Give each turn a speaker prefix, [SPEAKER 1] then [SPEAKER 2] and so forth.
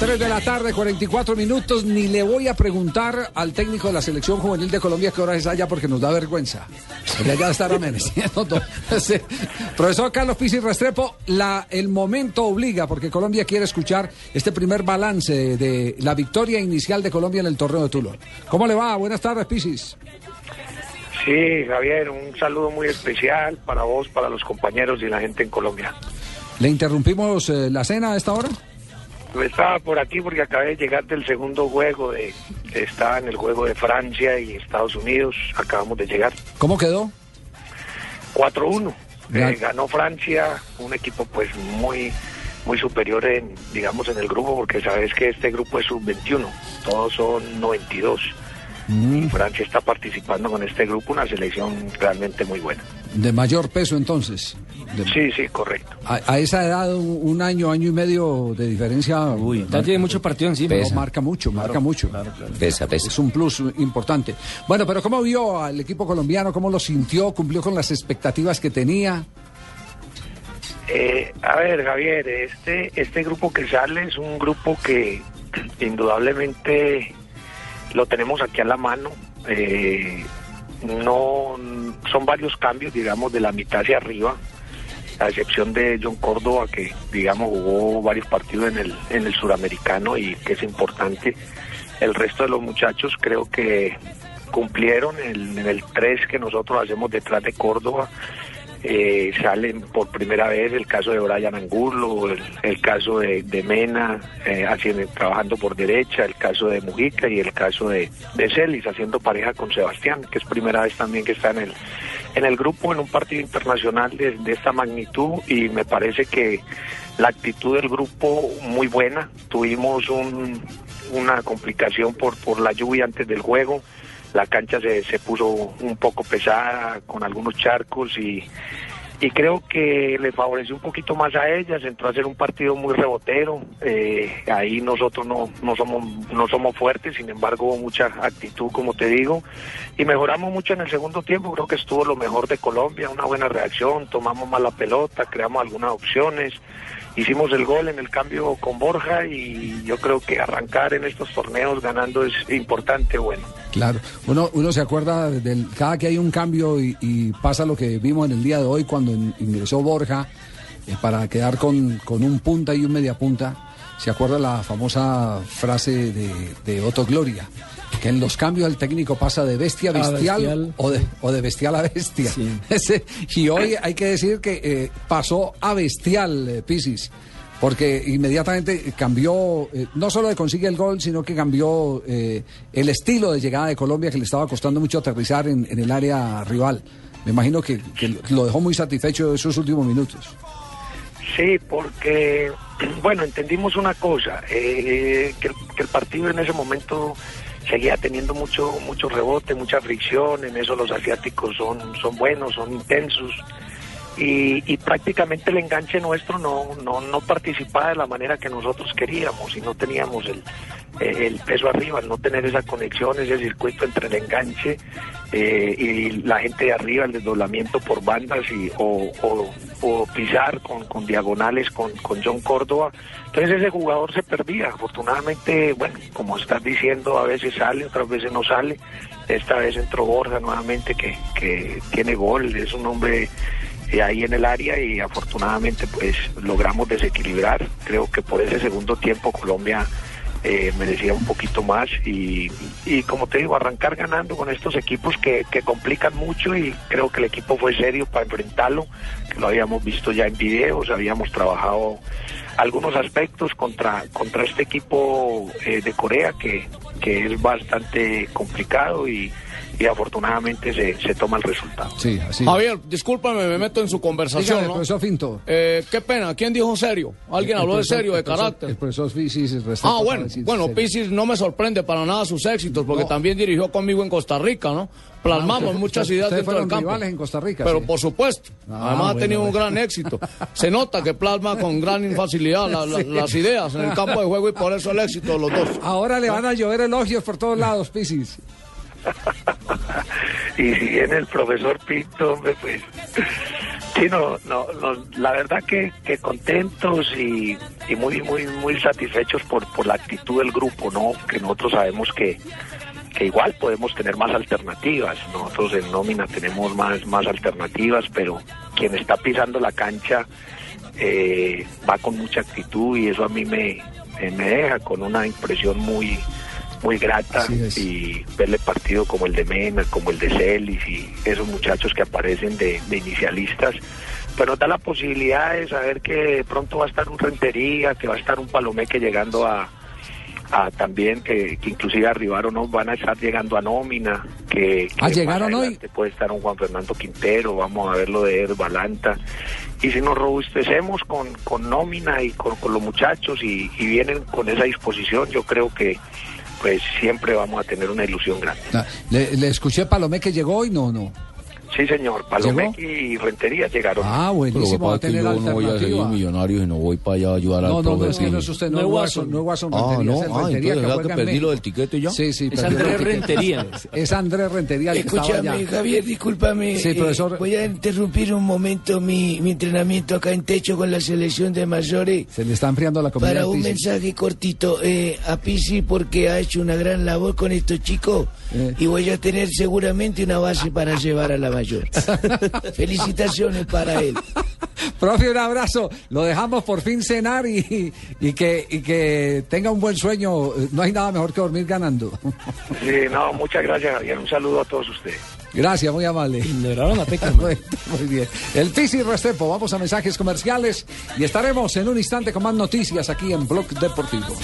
[SPEAKER 1] 3 de la tarde, 44 minutos. Ni le voy a preguntar al técnico de la selección juvenil de Colombia qué hora es allá porque nos da vergüenza. Porque allá estará amaneciendo todo. Sí. Profesor Carlos Pizzi Restrepo, la, el momento obliga porque Colombia quiere escuchar este primer balance de la victoria inicial de Colombia en el torneo de Tulón. ¿Cómo le va? Buenas tardes, Pisis.
[SPEAKER 2] Sí, Javier, un saludo muy especial para vos, para los compañeros y la gente en Colombia.
[SPEAKER 1] ¿Le interrumpimos eh, la cena a esta hora?
[SPEAKER 2] Estaba por aquí porque acabé de llegar del segundo juego, de, estaba en el juego de Francia y Estados Unidos, acabamos de llegar.
[SPEAKER 1] ¿Cómo quedó?
[SPEAKER 2] 4-1. Eh, ganó Francia, un equipo pues muy muy superior en digamos en el grupo porque sabes que este grupo es sub-21, todos son 92. Y Francia está participando con este grupo, una selección realmente muy buena.
[SPEAKER 1] De mayor peso entonces. De-
[SPEAKER 2] Sí, sí, correcto.
[SPEAKER 1] A, a esa edad, un, un año, año y medio de diferencia.
[SPEAKER 3] Uy, ya tiene mucho partido encima.
[SPEAKER 1] no, marca mucho, marca mucho.
[SPEAKER 3] Pesa, pesa.
[SPEAKER 1] Es un plus importante. Bueno, pero ¿cómo vio al equipo colombiano? ¿Cómo lo sintió? ¿Cumplió con las expectativas que tenía?
[SPEAKER 2] Eh, a ver, Javier, este, este grupo que sale es un grupo que indudablemente lo tenemos aquí a la mano. Eh, no son varios cambios, digamos, de la mitad hacia arriba, a excepción de John Córdoba, que digamos jugó varios partidos en el, en el suramericano y que es importante. El resto de los muchachos creo que cumplieron en el 3 que nosotros hacemos detrás de Córdoba. Eh, salen por primera vez el caso de Brian Angulo, el, caso de, Mena eh, haciendo, trabajando por derecha, el caso de Mujica y el caso de, de Celis haciendo pareja con Sebastián, que es primera vez también que está en el, en el grupo en un partido internacional de, de esta magnitud y me parece que la actitud del grupo muy buena. Tuvimos un, una complicación por, por la lluvia antes del juego. La cancha se, se puso un poco pesada con algunos charcos y, y creo que le favoreció un poquito más a ellas, entró a ser un partido muy rebotero, eh, ahí nosotros no, no somos no somos fuertes, sin embargo hubo mucha actitud como te digo, y mejoramos mucho en el segundo tiempo, creo que estuvo lo mejor de Colombia, una buena reacción, tomamos más la pelota, creamos algunas opciones, hicimos el gol en el cambio con Borja y yo creo que arrancar en estos torneos ganando es importante, bueno.
[SPEAKER 1] Claro, uno, uno se acuerda del cada que hay un cambio y, pasa lo que vimos en el día de hoy cuando in- ingresó Borja eh, para quedar con, con un punta y un media punta. Se acuerda la famosa frase de, de Otto Gloria, que en los cambios el técnico pasa de bestia a
[SPEAKER 3] A
[SPEAKER 1] bestial. O, de, o de bestial a bestia.
[SPEAKER 3] Sí.
[SPEAKER 1] Y hoy hay que decir que eh, pasó a bestial, eh, Pisis. Porque inmediatamente cambió, eh, no solo le consigue el gol, sino que cambió eh, el estilo de llegada de Colombia que le estaba costando mucho aterrizar en, en el área rival. Me imagino que, que lo dejó muy satisfecho esos últimos minutos.
[SPEAKER 2] Sí, porque, bueno, entendimos una cosa, eh, que, el, que el partido en ese momento seguía teniendo mucho mucho rebote, mucha fricción, en eso los asiáticos son, son buenos, son intensos, y, y prácticamente el enganche nuestro no, no, no participaba de la manera que nosotros queríamos y no teníamos el, eh, el peso arriba, al no tener esa conexión, ese circuito entre el enganche eh, y la gente de arriba, el desdoblamiento por bandas y, o pisar con, con diagonales con, con John Córdoba. Entonces ese jugador se perdía. Afortunadamente, bueno, como estás diciendo, a veces sale, otras veces no sale. Esta vez entró Borja nuevamente, que, que tiene gol, es un hombre eh, ahí en el área y afortunadamente pues logramos desequilibrar. Creo que por ese segundo tiempo Colombia eh, merecía un poquito más y, y como te digo, arrancar ganando con estos equipos que, que complican mucho y creo que el equipo fue serio para enfrentarlo, que lo habíamos visto ya en videos, habíamos trabajado algunos aspectos contra, contra este equipo eh, de Corea que, que es bastante complicado y, y afortunadamente se, se toma el resultado.
[SPEAKER 1] Sí, así.
[SPEAKER 3] Javier, discúlpame, me meto en su conversación,
[SPEAKER 1] Dígame,
[SPEAKER 3] ¿no?
[SPEAKER 1] profesor Finto.
[SPEAKER 3] Eh, qué pena, ¿quién dijo serio? ¿Alguien
[SPEAKER 1] El
[SPEAKER 3] habló de
[SPEAKER 1] profesor-
[SPEAKER 3] serio, de
[SPEAKER 1] el profesor-
[SPEAKER 3] carácter?
[SPEAKER 1] El profesor Pisis
[SPEAKER 3] Ah, bueno, bueno. Pisis no me sorprende para nada sus éxitos, porque
[SPEAKER 1] No.
[SPEAKER 3] también dirigió conmigo en Costa Rica, ¿no? Plasmamos
[SPEAKER 1] Ah,
[SPEAKER 3] muchas
[SPEAKER 1] usted-
[SPEAKER 3] ideas dentro del campo.
[SPEAKER 1] en Costa Rica,
[SPEAKER 3] Pero
[SPEAKER 1] sí.
[SPEAKER 3] por supuesto,
[SPEAKER 1] Ah,
[SPEAKER 3] además ha
[SPEAKER 1] bueno,
[SPEAKER 3] tenido un gran éxito. Se nota que plasma con gran facilidad la- la- las ideas en el campo de juego y por eso el éxito de los dos.
[SPEAKER 1] Ahora le van a llover elogios por todos lados, Pisis.
[SPEAKER 2] Y si viene el profesor Pinto, hombre, pues Sí, no, no, no, la verdad que, que contentos y, muy, muy, muy satisfechos por, por la actitud del grupo, ¿no? Que nosotros sabemos que, que igual podemos tener más alternativas. Nosotros en nómina tenemos más, más alternativas, pero quien está pisando la cancha eh, va con mucha actitud y eso a mí me, me deja con una impresión muy muy grata y verle partido como el de Mena, como el de Celis y esos muchachos que aparecen de, inicialistas, pero da la posibilidad de saber que pronto va a estar un Rentería, que va a estar un Palomeque llegando a, a también que, que, inclusive arribaron no van a estar llegando a nómina que, que
[SPEAKER 1] ¿Ah, llegaron hoy.
[SPEAKER 2] puede estar un Juan Fernando Quintero vamos a ver lo de Ed Balanta. Y si nos robustecemos con, con nómina y con, con los muchachos y, y, vienen con esa disposición yo creo que pues siempre vamos a tener una ilusión grande.
[SPEAKER 1] Ah, ¿Le, le escuché Palomé que llegó hoy? No, no.
[SPEAKER 2] Sí, señor. Palomeque y Rentería llegaron.
[SPEAKER 1] Ah, buenísimo. Va a tener
[SPEAKER 3] yo no voy a seguir millonario y no voy para allá a ayudar
[SPEAKER 1] no,
[SPEAKER 3] al
[SPEAKER 1] No, no, es que no es usted, no, es Watson, no es Watson
[SPEAKER 3] Ah,
[SPEAKER 1] Rentería,
[SPEAKER 3] no, ah,
[SPEAKER 1] Rentería
[SPEAKER 3] entonces
[SPEAKER 1] que
[SPEAKER 3] perdí lo del tiquete ya.
[SPEAKER 1] Sí, sí.
[SPEAKER 4] Es Andrés. Rentería.
[SPEAKER 1] Es Andrés Rentería el que estaba
[SPEAKER 5] Escúchame. Javier, discúlpame.
[SPEAKER 1] Sí,
[SPEAKER 5] eh,
[SPEAKER 1] profesor.
[SPEAKER 5] voy a interrumpir un momento mi, mi entrenamiento acá en techo con la selección de mayores.
[SPEAKER 1] Se le está enfriando la comida
[SPEAKER 5] Para un mensaje cortito eh, a Pisi porque ha hecho una gran labor con estos chicos. Y voy a tener seguramente una base para llevar a la mayor. Felicitaciones para él.
[SPEAKER 1] Profe, un abrazo. Lo dejamos por fin cenar y, y, que, y que tenga un buen sueño. No hay nada mejor que dormir ganando.
[SPEAKER 2] Sí, no, muchas gracias, Javier. Un saludo a todos ustedes.
[SPEAKER 1] Gracias, muy amable.
[SPEAKER 4] Ignoraron a Peckerman.
[SPEAKER 1] Bueno, Muy bien. El Pisi Restrepo, vamos a mensajes comerciales y estaremos en un instante con más noticias aquí en Blog Deportivo.